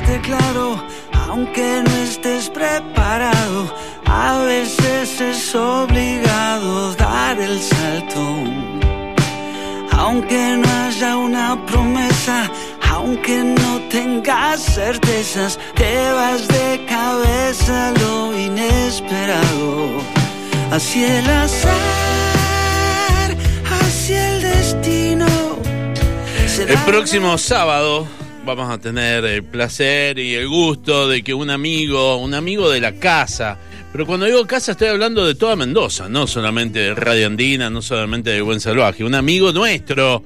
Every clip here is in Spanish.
esté claro, aunque no estés preparado, a veces es obligado dar el salto. Aunque no haya una promesa, aunque no tengas certezas, te vas de cabeza lo inesperado. Así el azar, así el destino. El próximo sábado vamos a tener el placer y el gusto de que un amigo, un amigo de la casa, pero cuando digo casa estoy hablando de toda Mendoza, no solamente de Radio Andina, no solamente de Buen Salvaje, un amigo nuestro,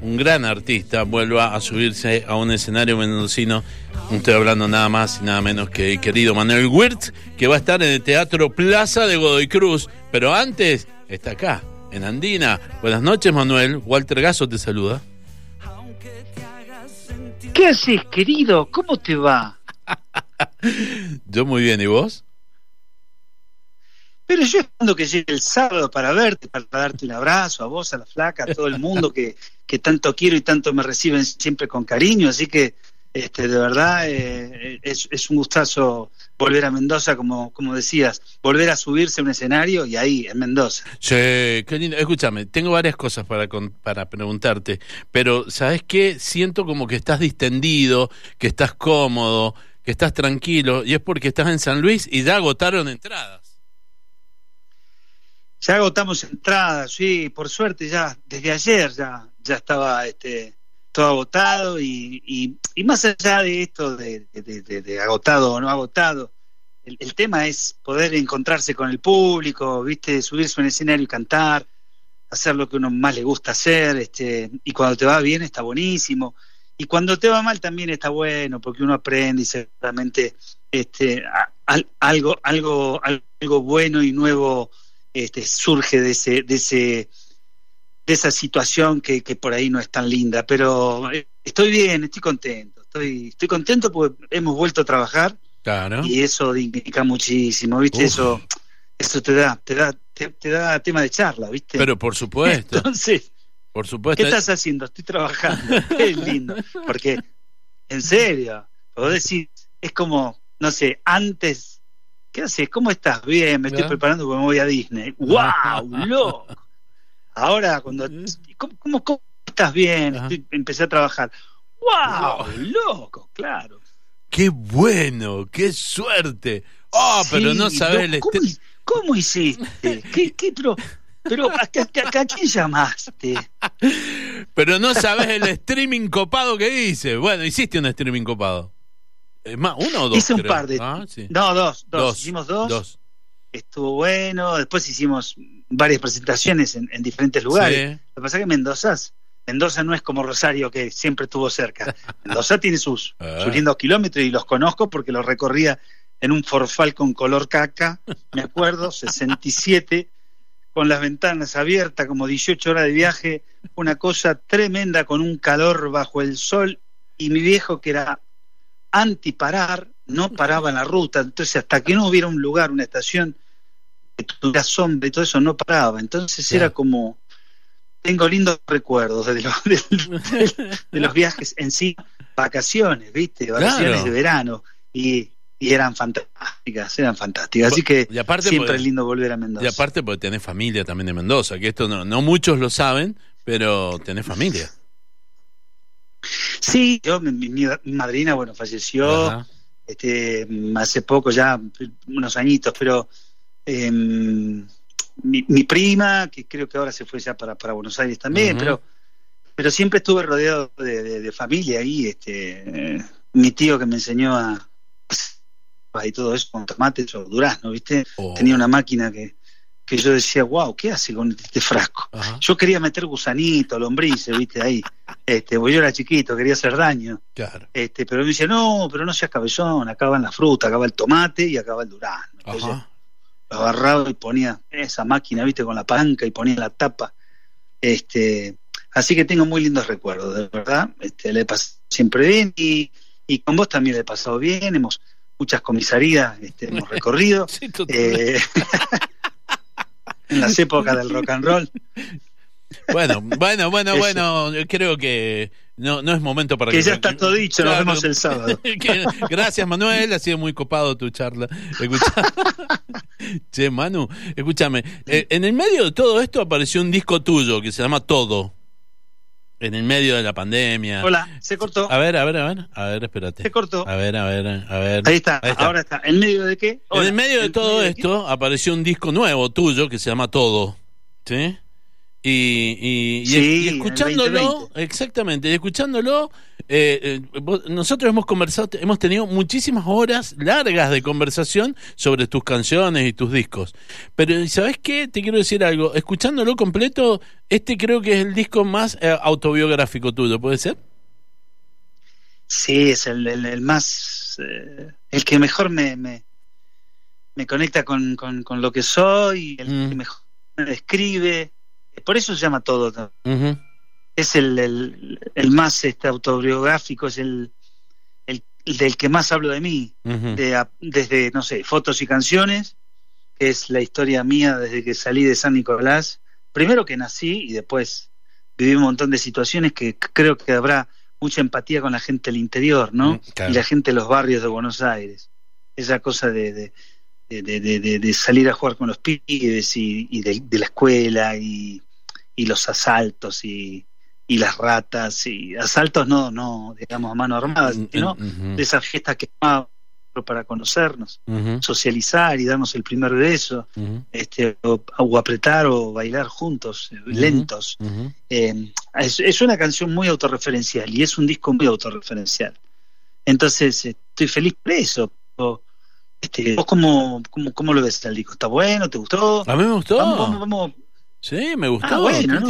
un gran artista, vuelva a subirse a un escenario mendocino. Estoy hablando nada más y nada menos que el querido Manuel Wirtz, que va a estar en el Teatro Plaza de Godoy Cruz, pero antes está acá, en Andina. Buenas noches, Manuel. Walter Gaso te saluda. ¿Qué haces, querido? ¿Cómo te va? Yo muy bien, ¿y vos? Pero yo esperando que llegue el sábado para verte, para darte un abrazo a vos, a la flaca, a todo el mundo que, que tanto quiero y tanto me reciben siempre con cariño. Así que, este, de verdad, eh, es, es, un gustazo volver a Mendoza, como, como decías, volver a subirse a un escenario y ahí, en Mendoza. Sí, qué lindo. Escúchame, tengo varias cosas para, para preguntarte, pero ¿sabes qué? Siento como que estás distendido, que estás cómodo, que estás tranquilo, y es porque estás en San Luis y ya agotaron entradas. Ya agotamos entradas, sí, por suerte ya desde ayer ya, ya estaba este, todo agotado y, y, más allá de esto de, de agotado o no agotado, el, el, tema es poder encontrarse con el público, viste, subirse a un escenario y cantar, hacer lo que uno más le gusta hacer, este, y cuando te va bien está buenísimo, y cuando te va mal también está bueno, porque uno aprende y seguramente este, algo, algo, algo bueno y nuevo este, surge de ese, de ese de esa situación que, que, por ahí no es tan linda, pero estoy bien, estoy contento, estoy, estoy contento porque hemos vuelto a trabajar claro. y eso dignifica muchísimo, ¿viste? Uf. Eso eso te da, te da, te, te, da tema de charla, ¿viste? Pero por supuesto. Entonces, por supuesto. ¿qué estás haciendo? Estoy trabajando. es lindo, porque en serio, vos decís, es como, no sé, antes ¿qué haces? ¿Cómo estás? Bien, me estoy preparando porque me voy a Disney. ¡Wow! ¡Loco! Ahora, cuando. ¿Cómo, cómo, cómo estás bien? Estoy, empecé a trabajar. ¡Wow! ¡Loco! Claro. ¡Qué bueno! ¡Qué suerte! ¡Oh, sí, pero no sabes no, ¿cómo, ¿cómo, hiciste? ¿Qué, qué, pero, pero ¿a, a, a, quién llamaste? Pero no sabes el streaming copado que hice. Bueno, hiciste un streaming copado. Es más, uno o dos. Hice un creo. par de. Ah, sí. No, dos, dos, dos. Hicimos dos. dos. Estuvo bueno. Después hicimos varias presentaciones en, en diferentes lugares. Sí. Lo que pasa es que Mendoza, Mendoza no es como Rosario, que siempre estuvo cerca. Mendoza tiene sus, ah. sus lindos kilómetros y los conozco porque los recorría en un Forfal con color caca, me acuerdo, 67, con las ventanas abiertas, como 18 horas de viaje, una cosa tremenda con un calor bajo el sol y mi viejo que era antiparar, no paraba en la ruta, entonces hasta que no hubiera un lugar, una estación que tuviera sombra y todo eso, no paraba, entonces era como, tengo lindos recuerdos de los, de, de, de los viajes en sí, vacaciones, viste, vacaciones Claro. de verano, y, y eran fantásticas, eran fantásticas, así que Y aparte, siempre es lindo volver a Mendoza. Y aparte porque tenés familia también de Mendoza, que esto no, no muchos lo saben, pero tenés familia. Sí, yo, mi, mi, mi madrina, bueno, falleció Ajá. Este, hace poco, ya unos añitos, pero eh, mi, mi, prima, que creo que ahora se fue ya para, para Buenos Aires también, pero, pero siempre estuve rodeado de, de, de familia ahí, este, eh, mi tío que me enseñó a y todo eso con tomates o durazno, ¿viste? Oh. Tenía una máquina que, que yo decía, wow, ¿qué hace con este frasco? Ajá. Yo quería meter gusanito, lombrices, ¿viste? Ahí. Este, porque yo era chiquito, quería hacer daño. Claro. Este, pero me dice, no, pero no seas cabezón, acaba en la fruta, acaba el tomate y acaba el durazno. Entonces, lo agarraba y ponía esa máquina, viste, con la palanca y ponía la tapa. Este, así que tengo muy lindos recuerdos, de verdad. Este, le he pasado siempre bien y, y con vos también le he pasado bien. Hemos muchas comisarías este, hemos recorrido. Sí, eh, en las épocas del rock and roll. Bueno, bueno, bueno, Eso. bueno, creo que no, no es momento para que. Que ya está todo dicho, nos vemos el sábado. gracias, Manuel, ha sido muy copado tu charla. che, Manu, escúchame. Eh, en el medio de todo esto apareció un disco tuyo que se llama Todo. En el medio de la pandemia. Hola, se cortó. A ver, a ver, a ver, a ver, espérate. Se cortó. A ver, a ver, a ver. Ahí está, ahora está. ¿En medio de qué? en el medio de todo esto apareció un disco nuevo tuyo que se llama Todo. ¿Sí? Y, y, escuchándolo, exactamente, y escuchándolo, eh, eh, nosotros hemos conversado, hemos tenido muchísimas horas largas de conversación sobre tus canciones y tus discos. Pero, ¿sabes qué? Te quiero decir algo. Escuchándolo completo, este creo que es el disco más eh, autobiográfico tuyo, ¿puede ser? Sí, es el, más. el que mejor me, me, conecta con, con, lo que soy, el mm. que mejor me describe por eso se llama todo. Es el, el, más este, autobiográfico, es el, el, del que más hablo de mí, desde, no sé, fotos y canciones, que es la historia mía desde que salí de San Nicolás. Primero que nací y después viví un montón de situaciones que creo que habrá mucha empatía con la gente del interior, ¿no? Mm, y la gente de los barrios de Buenos Aires. Esa cosa de, de, de, de salir a jugar con los pibes y, y de, la escuela y, y los asaltos y, y las ratas y asaltos no no digamos a mano armada mm, sino de esas fiestas que para conocernos socializar y darnos el primer beso este o, apretar o bailar juntos eh, lentos eh, es, una canción muy autorreferencial y es un disco muy autorreferencial entonces estoy feliz por eso este, ¿Vos cómo, cómo, cómo, lo ves el disco? ¿Está bueno? ¿Te gustó? A mí me gustó. vamos, vamos Sí, me gustó. Ah, bueno,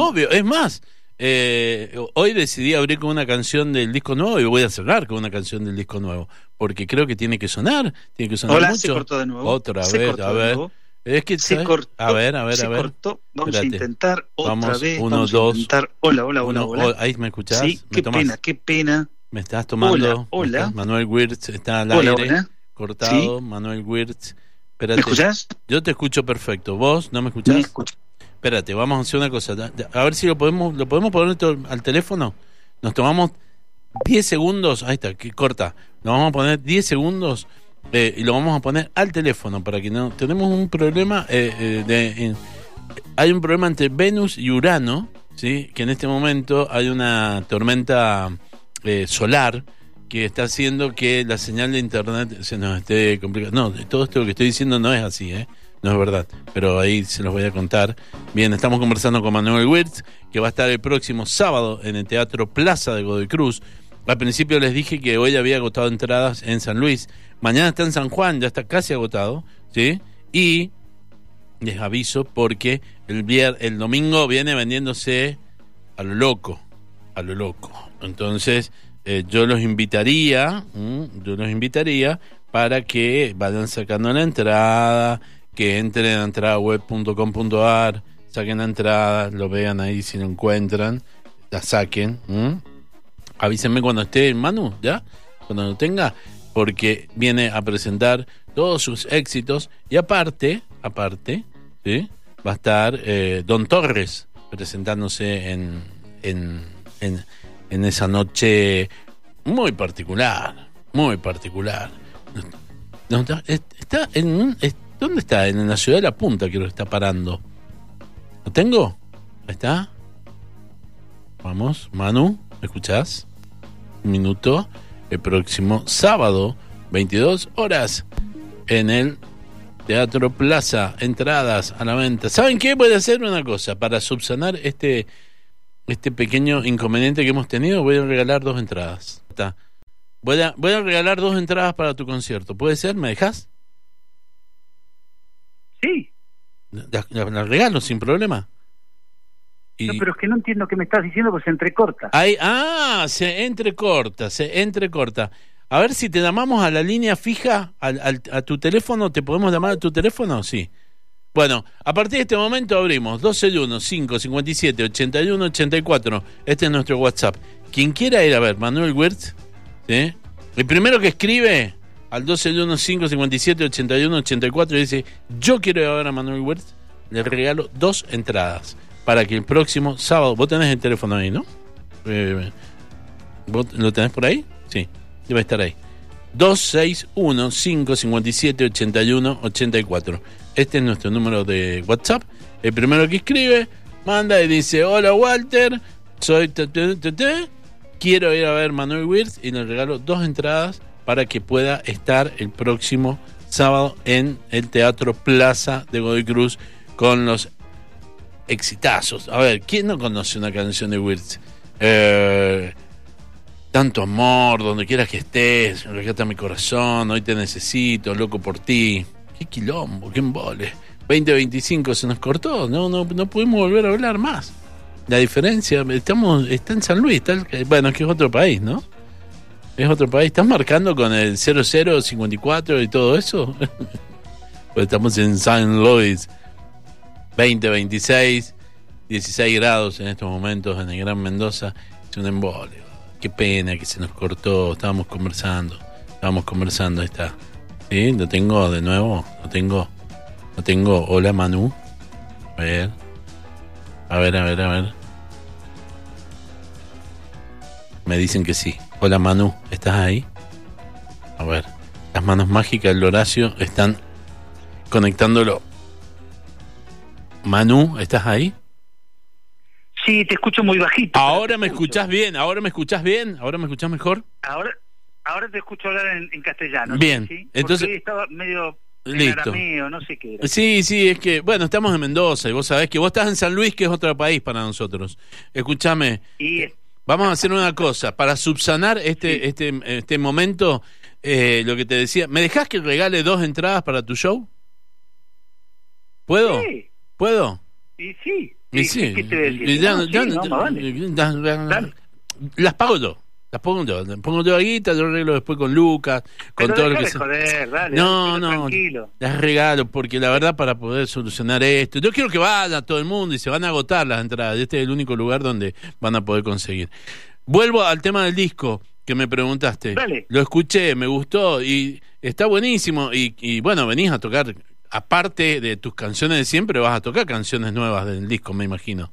obvio. Es más, eh, hoy decidí abrir con una canción del disco nuevo y voy a cerrar con una canción del disco nuevo. Porque creo que tiene que sonar. Tiene que sonar Hola, mucho. se cortó de nuevo. Otra vez, a ver. Es que se cortó, a ver, a ver, a ver. Cortó. Vamos a intentar otra vamos, vez. Uno, vamos dos. A intentar. Hola, hola, hola, hola. Ahí me escuchás. Sí, qué pena, qué pena. Me estás tomando. Hola, hola. Manuel Wirtz está al aire. Cortado. Manuel Wirtz. Espérate. ¿Me escuchás? Yo te escucho perfecto. ¿Vos no me escuchás? Me escucho. Espérate, vamos a hacer una cosa. A ver si lo podemos, lo podemos poner al teléfono. Nos tomamos 10 segundos. Ahí está, que corta. Nos vamos a poner 10 segundos eh, y lo vamos a poner al teléfono para que no. Tenemos un problema eh, eh, de. hay un problema entre Venus y Urano, ¿sí? Que en este momento hay una tormenta solar que está haciendo que la señal de internet se nos esté complicando. No, todo esto que estoy diciendo no es así, ¿eh? No es verdad, pero ahí se los voy a contar. Bien, estamos conversando con Manuel Wirtz, que va a estar el próximo sábado en el Teatro Plaza de Godoy Cruz. Al principio les dije que hoy había agotado entradas en San Luis. Mañana está en San Juan, ya está casi agotado, ¿sí? Y les aviso porque el, el domingo viene vendiéndose a lo loco, a lo loco. Entonces, eh, yo los invitaría, yo los invitaría para que vayan sacando la entrada, que entren a entradaweb.com.ar, saquen la entrada, lo vean ahí si lo encuentran, la saquen. Avísenme cuando esté Manu, ¿ya? Cuando lo tenga, porque viene a presentar todos sus éxitos y aparte, aparte, ¿sí? va a estar eh, Don Torres presentándose en, en, en, en esa noche muy particular, muy particular. está en un, ¿Dónde está? En la ciudad de La Punta que lo está parando. ¿Lo tengo? Ahí está. Vamos, Manu, ¿me escuchás? Un minuto. El próximo sábado, 22 horas, en el Teatro Plaza. Entradas a la venta. ¿Saben qué? Voy a hacer una cosa. Para subsanar este, este pequeño inconveniente que hemos tenido, voy a regalar dos entradas. Voy a, voy a regalar dos entradas para tu concierto. ¿Puede ser? ¿Me dejas? Sí. La, regalo sin problema. No, pero es que no entiendo qué me estás diciendo, pues se entrecorta. ah, se entrecorta, se entrecorta. A ver si te llamamos a la línea fija, al, a tu teléfono, ¿te podemos llamar a tu teléfono? Sí. Bueno, a partir de este momento abrimos 261-557-8184. Este es nuestro WhatsApp. Quien quiera ir a ver Manuel Wirtz, ¿sí? el primero que escribe al 1215578184 y dice, yo quiero ir a ver a Manuel Wirtz, le regalo dos entradas para que el próximo sábado, vos tenés el teléfono ahí, ¿no? Eh, ¿Vos lo tenés por ahí? Sí, debe estar ahí. 261-557-81-84. Este es nuestro número de WhatsApp. El primero que escribe, manda y dice, hola Walter, soy... Quiero ir a ver Manuel Wirtz y le regalo dos entradas para que pueda estar el próximo sábado en el Teatro Plaza de Godoy Cruz con los exitazos. A ver, ¿quién no conoce una canción de Wirtz? Eh, tanto amor, donde quieras que estés, rescata mi corazón, hoy te necesito, loco por ti. Qué quilombo, qué embole. 2025 se nos cortó, no, no, no pudimos volver a hablar más. La diferencia, estamos, está en San Luis, está, bueno, que es otro país, ¿no? Es otro país. ¿Estás marcando con el 0054 y todo eso? pues estamos en San Luis. 20, 26, 16 grados en estos momentos en el Gran Mendoza. Es un embole. Qué pena que se nos cortó. Estábamos conversando. Estábamos conversando. Ahí está. ¿Sí? Lo tengo de nuevo. Lo tengo. Lo tengo. Hola Manu. A ver. A ver, a ver, a ver. Me dicen que sí. Hola Manu, ¿estás ahí? A ver. Las manos mágicas del Horacio están conectándolo. Manu, ¿estás ahí? Sí, te escucho muy bajito. Ahora me escuchás bien, ahora me escuchás bien, ahora me escuchás mejor. Ahora, ahora te escucho hablar en, castellano. Bien, entonces estaba medio Listo. no sé qué Sí, sí, es que, bueno, estamos en Mendoza y vos sabés que vos estás en San Luis, que es otro país para nosotros. Escúchame. Vamos a hacer una cosa, para subsanar este, este, este momento, eh, lo que te decía, ¿me dejás que regale dos entradas para tu show? ¿Puedo? Sí. ¿Puedo? Y sí. Y sí. ¿Qué te Las pago yo. Las pongo yo. Pongo yo guita, yo arreglo después con Lucas, con todo lo que joder, dale, No, no. Las regalo, porque la verdad, para poder solucionar esto. Yo quiero que vaya todo el mundo y se van a agotar las entradas. Este es el único lugar donde van a poder conseguir. Vuelvo al tema del disco que me preguntaste. Dale. Lo escuché, me gustó y está buenísimo. Y, y bueno, venís a tocar aparte de tus canciones de siempre, vas a tocar canciones nuevas del disco, me imagino.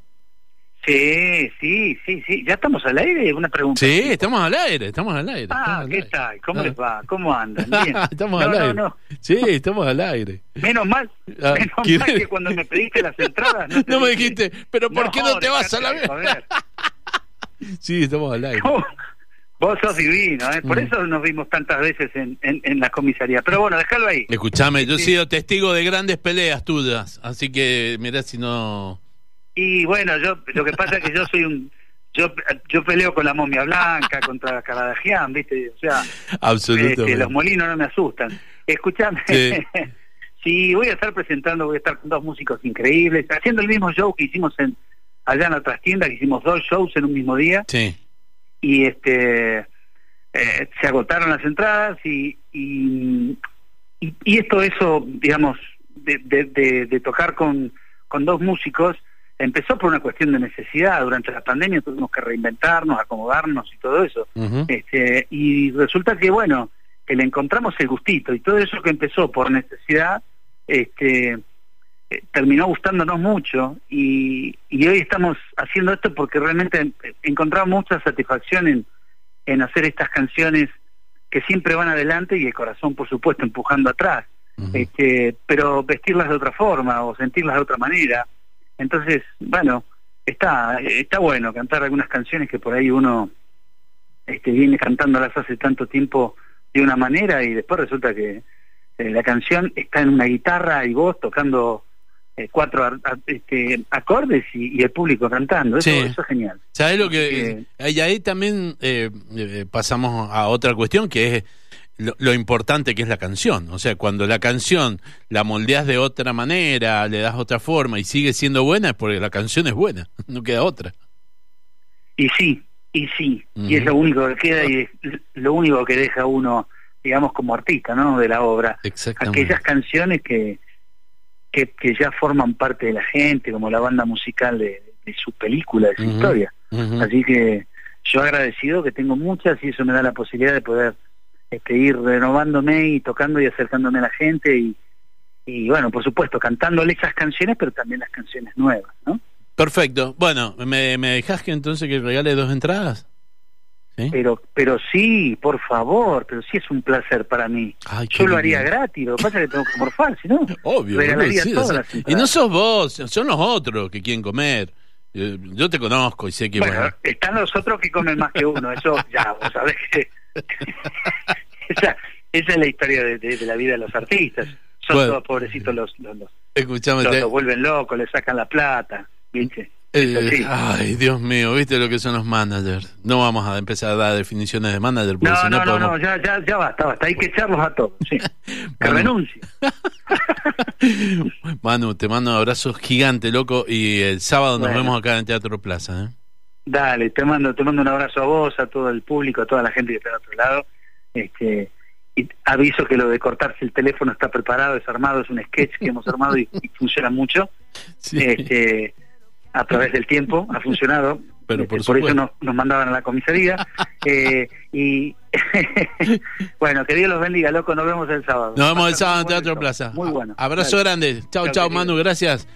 Sí, sí, sí, sí. ¿Ya estamos al aire? Una pregunta. Sí, estamos al aire, estamos al aire. Ah, ¿qué tal? ¿Cómo les va? ¿Cómo andan? Bien. estamos al aire. Sí, estamos al aire. Menos mal, ah, menos mal que cuando me pediste las entradas... No, me dijiste, pero ¿por qué no te vas a la vez? sí, estamos al aire. Vos sos divino, ¿eh? por mm. eso nos vimos tantas veces en, en, la comisaría. Pero bueno, déjalo ahí. Escuchame, yo he sido testigo de grandes peleas tuyas, así que mirá si no... Y bueno, yo lo que pasa es que yo soy un... Yo, yo peleo con la momia blanca, contra Caradagian, ¿viste? O sea, Absolutamente. Este, los molinos no me asustan. Escuchame. Sí. voy a estar presentando, voy a estar con dos músicos increíbles, haciendo el mismo show que hicimos en allá en otras tiendas, que hicimos dos shows en un mismo día. Sí y este eh, se agotaron las entradas y, y, y, esto eso digamos de, de, de, tocar con, con dos músicos empezó por una cuestión de necesidad. Durante la pandemia tuvimos que reinventarnos acomodarnos y todo eso. Este y resulta que bueno que le encontramos el gustito. Y todo eso que empezó por necesidad este eh, terminó gustándonos mucho. Y, y, hoy estamos haciendo esto porque realmente encontramos mucha satisfacción en, en hacer estas canciones que siempre van adelante y el corazón por supuesto empujando atrás. Este, pero vestirlas de otra forma o sentirlas de otra manera entonces bueno está está bueno cantar algunas canciones que por ahí uno este viene cantándolas hace tanto tiempo de una manera y después resulta que eh, la canción está en una guitarra y vos tocando eh, cuatro este, acordes y, el público cantando. Eso, eso es genial. ¿Sabes lo que.? y ahí también eh, eh, pasamos a otra cuestión que es. Lo, importante que es la canción, o sea, cuando la canción la moldeas de otra manera, le das otra forma y sigue siendo buena, es porque la canción es buena, no queda otra. Y sí, y sí, y es lo único que queda y es lo único que deja uno, digamos, como artista, ¿no? De la obra. Aquellas canciones que, que, ya forman parte de la gente, como la banda musical de, su película, de su historia. Así que yo agradecido que tengo muchas y eso me da la posibilidad de poder este, ir renovándome y tocando y acercándome a la gente y, y bueno, por supuesto, cantándole esas canciones, pero también las canciones nuevas, ¿no? Perfecto. Bueno, ¿me, me dejas que entonces que regale dos entradas? Pero, pero sí, por favor, pero sí es un placer para mí. Yo lo haría gratis, lo que pasa es que tengo que morfar, si no, Obvio, Y no sos vos, son los otros que quieren comer. Yo te conozco y sé que... Bueno, están los otros que comen más que uno, eso ya, vos sabés que... esa, es la historia de, la vida de los artistas. Son todos pobrecitos los... los, los, los, vuelven locos, le sacan la plata, ¿viste? Eh, ay, Dios mío, ¿viste lo que son los managers? No vamos a empezar a dar definiciones de manager. Porque no, no, no, no, ya, ya, ya basta, basta. Hay que echarlos a todos. Sí. que renuncie. Manu, te mando un abrazo gigante, loco. Y el sábado nos vemos acá en Teatro Plaza. ¿eh? Dale, te mando, te mando un abrazo a vos, a todo el público, a toda la gente que está al otro lado. Este, y aviso que lo de cortarse el teléfono está preparado, es armado, es un sketch que hemos armado y, funciona mucho. Sí. Este, a través del tiempo, ha funcionado. Pero por, este, eso nos, mandaban a la comisaría. eh, y bueno, que Dios los bendiga, loco. Nos vemos el sábado. Nos vemos el sábado en Teatro Plaza. Muy bueno. Abrazo grande. Chao, chao, Manu. Gracias.